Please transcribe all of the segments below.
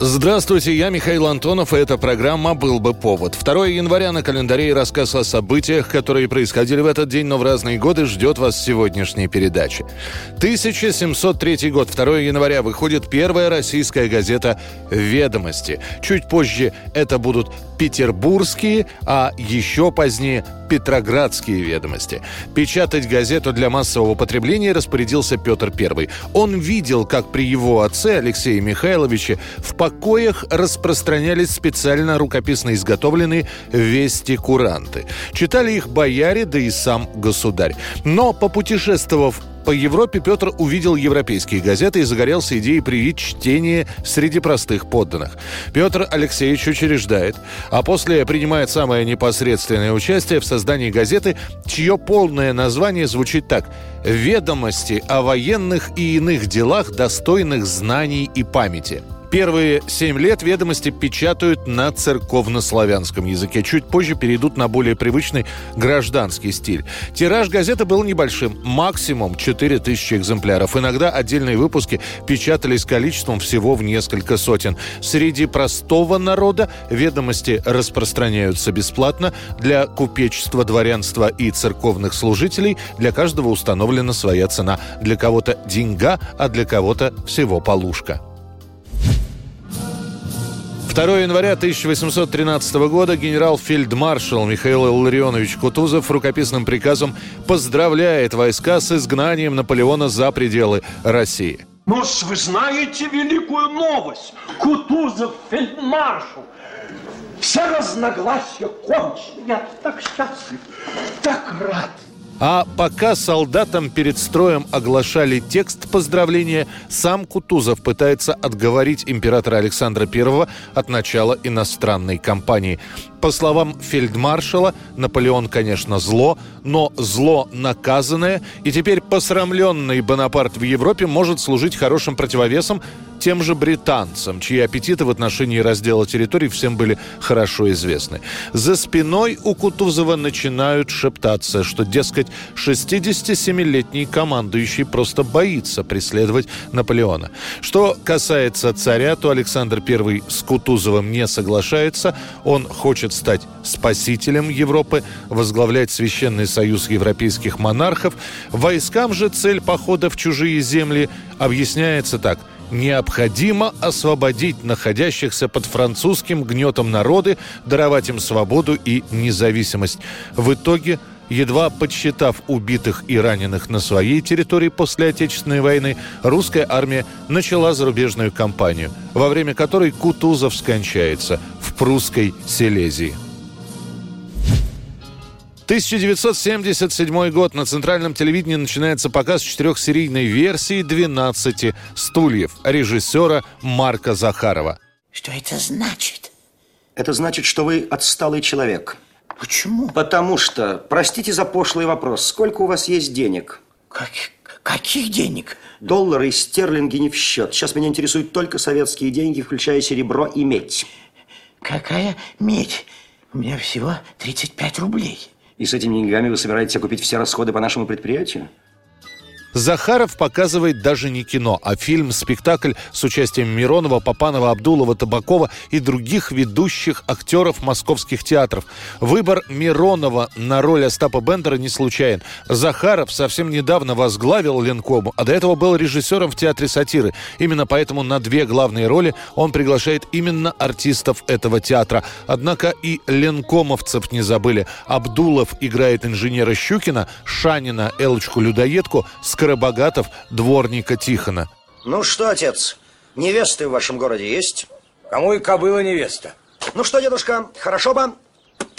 Здравствуйте, я Михаил Антонов, и эта программа «Был бы повод». 2 января на календаре и рассказ о событиях, которые происходили в этот день, но в разные годы, ждет вас сегодняшней передаче. 1703 год, 2 января, выходит первая российская газета «Ведомости». Чуть позже это будут петербургские, а еще позднее Петроградские ведомости. Печатать газету для массового потребления распорядился Петр I. Он видел, как при его отце Алексее Михайловиче в покоях распространялись специально рукописно изготовленные вести-куранты. Читали их бояре, да и сам государь. Но, попутешествовав по Европе Петр увидел европейские газеты и загорелся идеей привить чтение среди простых подданных. Петр Алексеевич учреждает, а после принимает самое непосредственное участие в создании газеты, чье полное название звучит так «Ведомости о военных и иных делах, достойных знаний и памяти». Первые семь лет ведомости печатают на церковнославянском языке. Чуть позже перейдут на более привычный гражданский стиль. Тираж газеты был небольшим, максимум 4000 экземпляров. Иногда отдельные выпуски печатались количеством всего в несколько сотен. Среди простого народа ведомости распространяются бесплатно. Для купечества, дворянства и церковных служителей для каждого установлена своя цена. Для кого-то деньга, а для кого-то всего полушка. 2 января 1813 года генерал-фельдмаршал Михаил Илларионович Кутузов рукописным приказом поздравляет войска с изгнанием Наполеона за пределы России. Ну, вы знаете великую новость. Кутузов фельдмаршал. Все разногласия кончены. Я так счастлив, так рад. А пока солдатам перед строем оглашали текст поздравления, сам Кутузов пытается отговорить императора Александра I от начала иностранной кампании. По словам фельдмаршала, Наполеон, конечно, зло, но зло наказанное, и теперь посрамленный Бонапарт в Европе может служить хорошим противовесом тем же британцам, чьи аппетиты в отношении раздела территорий всем были хорошо известны. За спиной у Кутузова начинают шептаться, что, дескать, 67-летний командующий просто боится преследовать Наполеона. Что касается царя, то Александр I с Кутузовым не соглашается. Он хочет стать спасителем Европы, возглавлять Священный союз европейских монархов. Войскам же цель похода в чужие земли объясняется так – необходимо освободить находящихся под французским гнетом народы, даровать им свободу и независимость. В итоге Едва подсчитав убитых и раненых на своей территории после Отечественной войны, русская армия начала зарубежную кампанию, во время которой Кутузов скончается в прусской Силезии. 1977 год. На центральном телевидении начинается показ четырехсерийной версии «12 стульев» режиссера Марка Захарова. Что это значит? Это значит, что вы отсталый человек. Почему? Потому что, простите за пошлый вопрос, сколько у вас есть денег? Как, каких денег? Доллары и стерлинги не в счет. Сейчас меня интересуют только советские деньги, включая серебро и медь. Какая медь? У меня всего 35 рублей. И с этими деньгами вы собираетесь окупить все расходы по нашему предприятию? Захаров показывает даже не кино, а фильм-спектакль с участием Миронова, Попанова, Абдулова, Табакова и других ведущих актеров московских театров. Выбор Миронова на роль Остапа Бендера не случайен. Захаров совсем недавно возглавил Ленкому, а до этого был режиссером в театре сатиры. Именно поэтому на две главные роли он приглашает именно артистов этого театра. Однако и ленкомовцев не забыли. Абдулов играет инженера Щукина, Шанина, Элочку-людоедку, Скоробогатов дворника Тихона. Ну что, отец, невесты в вашем городе есть? Кому и кобыла невеста? Ну что, дедушка, хорошо бы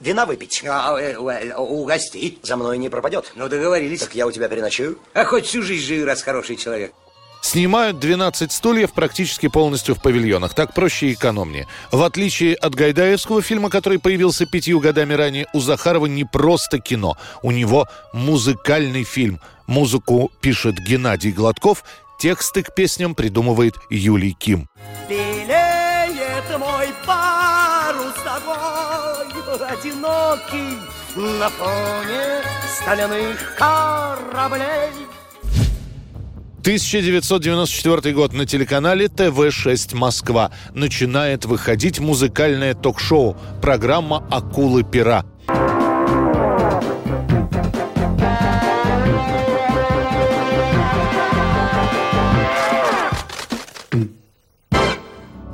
вина выпить. А, э, э, угости. За мной не пропадет. Ну, договорились. Так я у тебя переночую. А хоть всю жизнь живи, раз хороший человек. Снимают 12 стульев практически полностью в павильонах. Так проще и экономнее. В отличие от гайдаевского фильма, который появился пятью годами ранее, у Захарова не просто кино. У него музыкальный фильм. Музыку пишет Геннадий Гладков, тексты к песням придумывает Юлий Ким. Белеет мой парус тобой, одинокий, на фоне стальных кораблей. 1994 год на телеканале ТВ-6 Москва начинает выходить музыкальное ток-шоу программа «Акулы пера».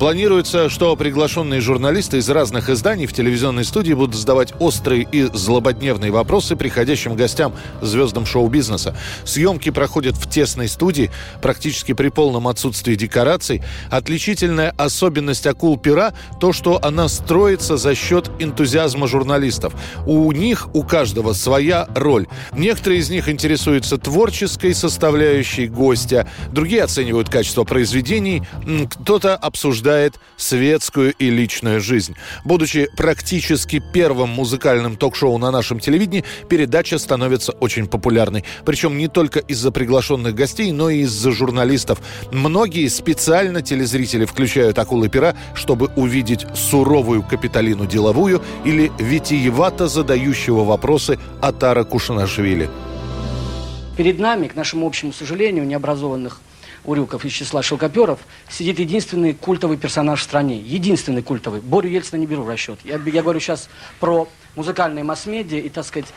Планируется, что приглашенные журналисты из разных изданий в телевизионной студии будут задавать острые и злободневные вопросы приходящим гостям звездам шоу-бизнеса. Съемки проходят в тесной студии, практически при полном отсутствии декораций. Отличительная особенность «Акул пера» – то, что она строится за счет энтузиазма журналистов. У них, у каждого своя роль. Некоторые из них интересуются творческой составляющей гостя, другие оценивают качество произведений, кто-то обсуждает обсуждает светскую и личную жизнь. Будучи практически первым музыкальным ток-шоу на нашем телевидении, передача становится очень популярной. Причем не только из-за приглашенных гостей, но и из-за журналистов. Многие специально телезрители включают «Акулы пера», чтобы увидеть суровую Капитолину Деловую или витиевато задающего вопросы Атара Кушанашвили. Перед нами, к нашему общему сожалению, необразованных Урюков из числа шелкоперов, сидит единственный культовый персонаж в стране. Единственный культовый. Борю Ельцина не беру в расчет. Я, я говорю сейчас про музыкальные масс-медиа и, так сказать,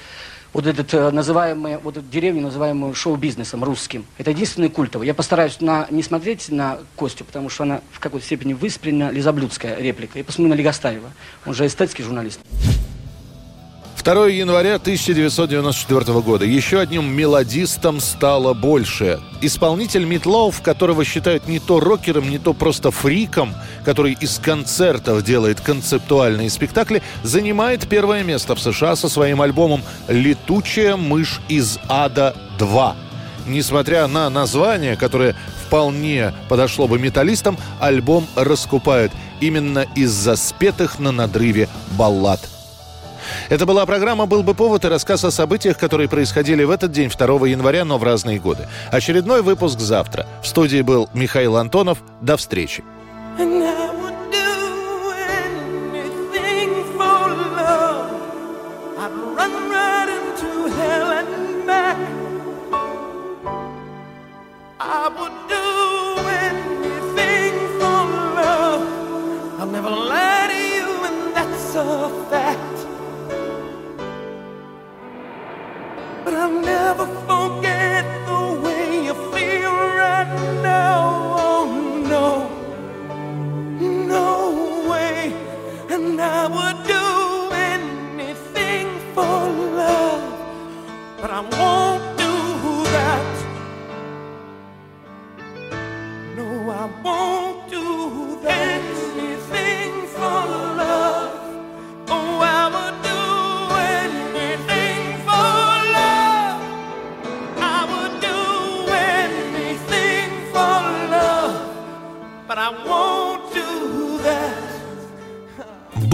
вот этот э, называемый, вот эту деревню, называемую шоу-бизнесом русским. Это единственный культовый. Я постараюсь на, не смотреть на Костю, потому что она в какой-то степени выспрена, лизоблюдская реплика. Я посмотрю на Легостаева. Он же эстетский журналист. 2 января 1994 года. Еще одним мелодистом стало больше. Исполнитель Митлоуф, которого считают не то рокером, не то просто фриком, который из концертов делает концептуальные спектакли, занимает первое место в США со своим альбомом «Летучая мышь из ада 2». Несмотря на название, которое вполне подошло бы металлистам, альбом раскупают именно из-за спетых на надрыве баллад – это была программа «Был бы повод» и рассказ о событиях, которые происходили в этот день, 2 января, но в разные годы. Очередной выпуск завтра. В студии был Михаил Антонов. До встречи. A fact. Never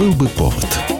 Был бы повод.